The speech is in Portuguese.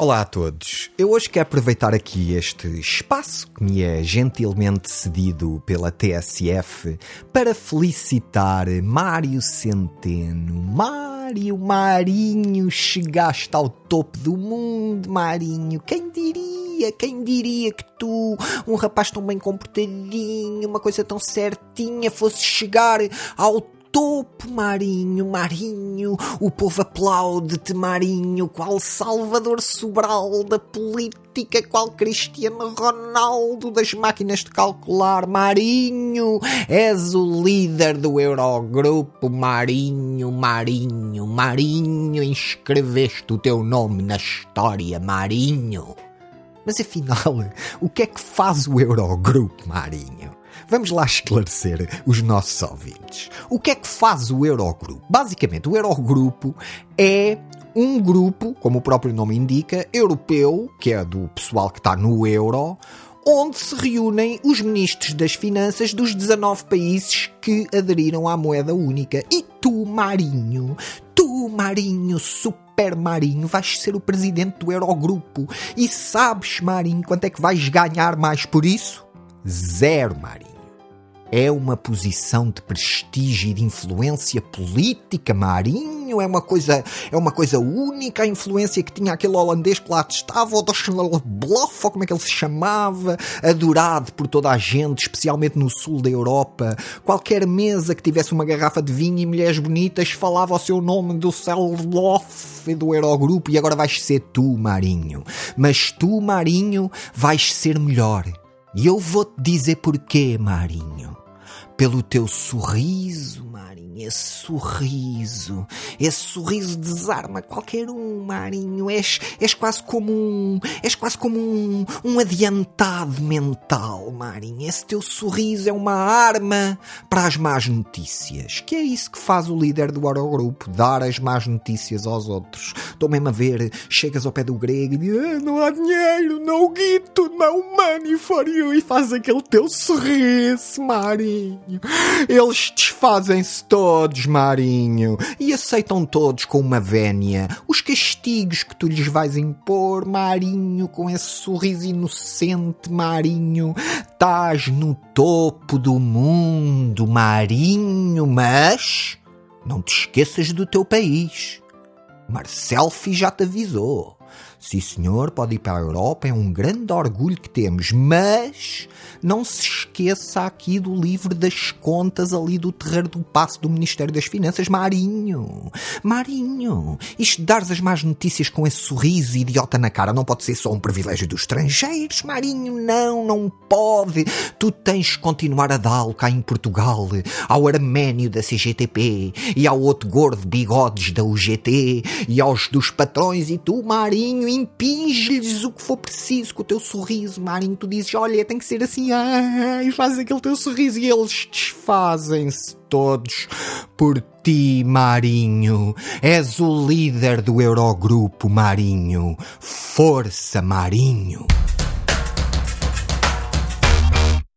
Olá a todos. Eu hoje quero aproveitar aqui este espaço que me é gentilmente cedido pela TSF para felicitar Mário Centeno. Mário, Marinho, chegaste ao topo do mundo, Marinho. Quem diria? Quem diria que tu, um rapaz tão bem comportadinho, uma coisa tão certinha, fosse chegar ao topo, Marinho, Marinho, o povo aplaude-te, Marinho, qual Salvador Sobral da política, qual Cristiano Ronaldo das máquinas de calcular, Marinho, és o líder do Eurogrupo, Marinho, Marinho, Marinho, inscreveste o teu nome na história, Marinho. Mas afinal, o que é que faz o Eurogrupo, Marinho? Vamos lá esclarecer os nossos ouvintes. O que é que faz o Eurogrupo? Basicamente, o Eurogrupo é um grupo, como o próprio nome indica, europeu, que é do pessoal que está no euro, onde se reúnem os ministros das finanças dos 19 países que aderiram à moeda única. E tu, Marinho, tu, Marinho, super Marinho, vais ser o presidente do Eurogrupo. E sabes, Marinho, quanto é que vais ganhar mais por isso? Zero, Marinho. É uma posição de prestígio e de influência política, Marinho. É uma coisa, é uma coisa única a influência que tinha aquele holandês que lá estava, o Bluff, ou como é que ele se chamava, adorado por toda a gente, especialmente no sul da Europa. Qualquer mesa que tivesse uma garrafa de vinho e mulheres bonitas falava o seu nome do Bluff e do Eurogrupo e agora vais ser tu, Marinho. Mas tu, Marinho, vais ser melhor. E eu vou-te dizer porquê, Marinho. Pelo teu sorriso, esse sorriso, esse sorriso desarma qualquer um, Marinho. És, és quase como um, és quase como um, um adiantado mental, Marinho. Esse teu sorriso é uma arma para as más notícias. Que é isso que faz o líder do Eurogrupo, dar as más notícias aos outros. Estou mesmo a ver, chegas ao pé do grego e diz, ah, não há dinheiro, não guito, não money for you, e faz aquele teu sorriso, Marinho. Eles desfazem-se todos Marinho, e aceitam todos com uma vénia os castigos que tu lhes vais impor, Marinho, com esse sorriso inocente, Marinho. Estás no topo do mundo, Marinho, mas não te esqueças do teu país. Marcelfi já te avisou. Sim, senhor, pode ir para a Europa, é um grande orgulho que temos, mas não se esqueça aqui do livro das contas ali do terreiro do passo do Ministério das Finanças. Marinho, Marinho, isto dares as más notícias com esse sorriso idiota na cara não pode ser só um privilégio dos estrangeiros, Marinho, não, não pode. Tu tens que continuar a dá-lo cá em Portugal, ao arménio da CGTP e ao outro gordo bigodes da UGT e aos dos patrões e tu, Marinho, impinge-lhes o que for preciso com o teu sorriso, Marinho. Tu dizes, olha, tem que ser assim ai, faz aquele teu sorriso e eles desfazem-se todos por ti, Marinho. És o líder do Eurogrupo, Marinho. Força, Marinho.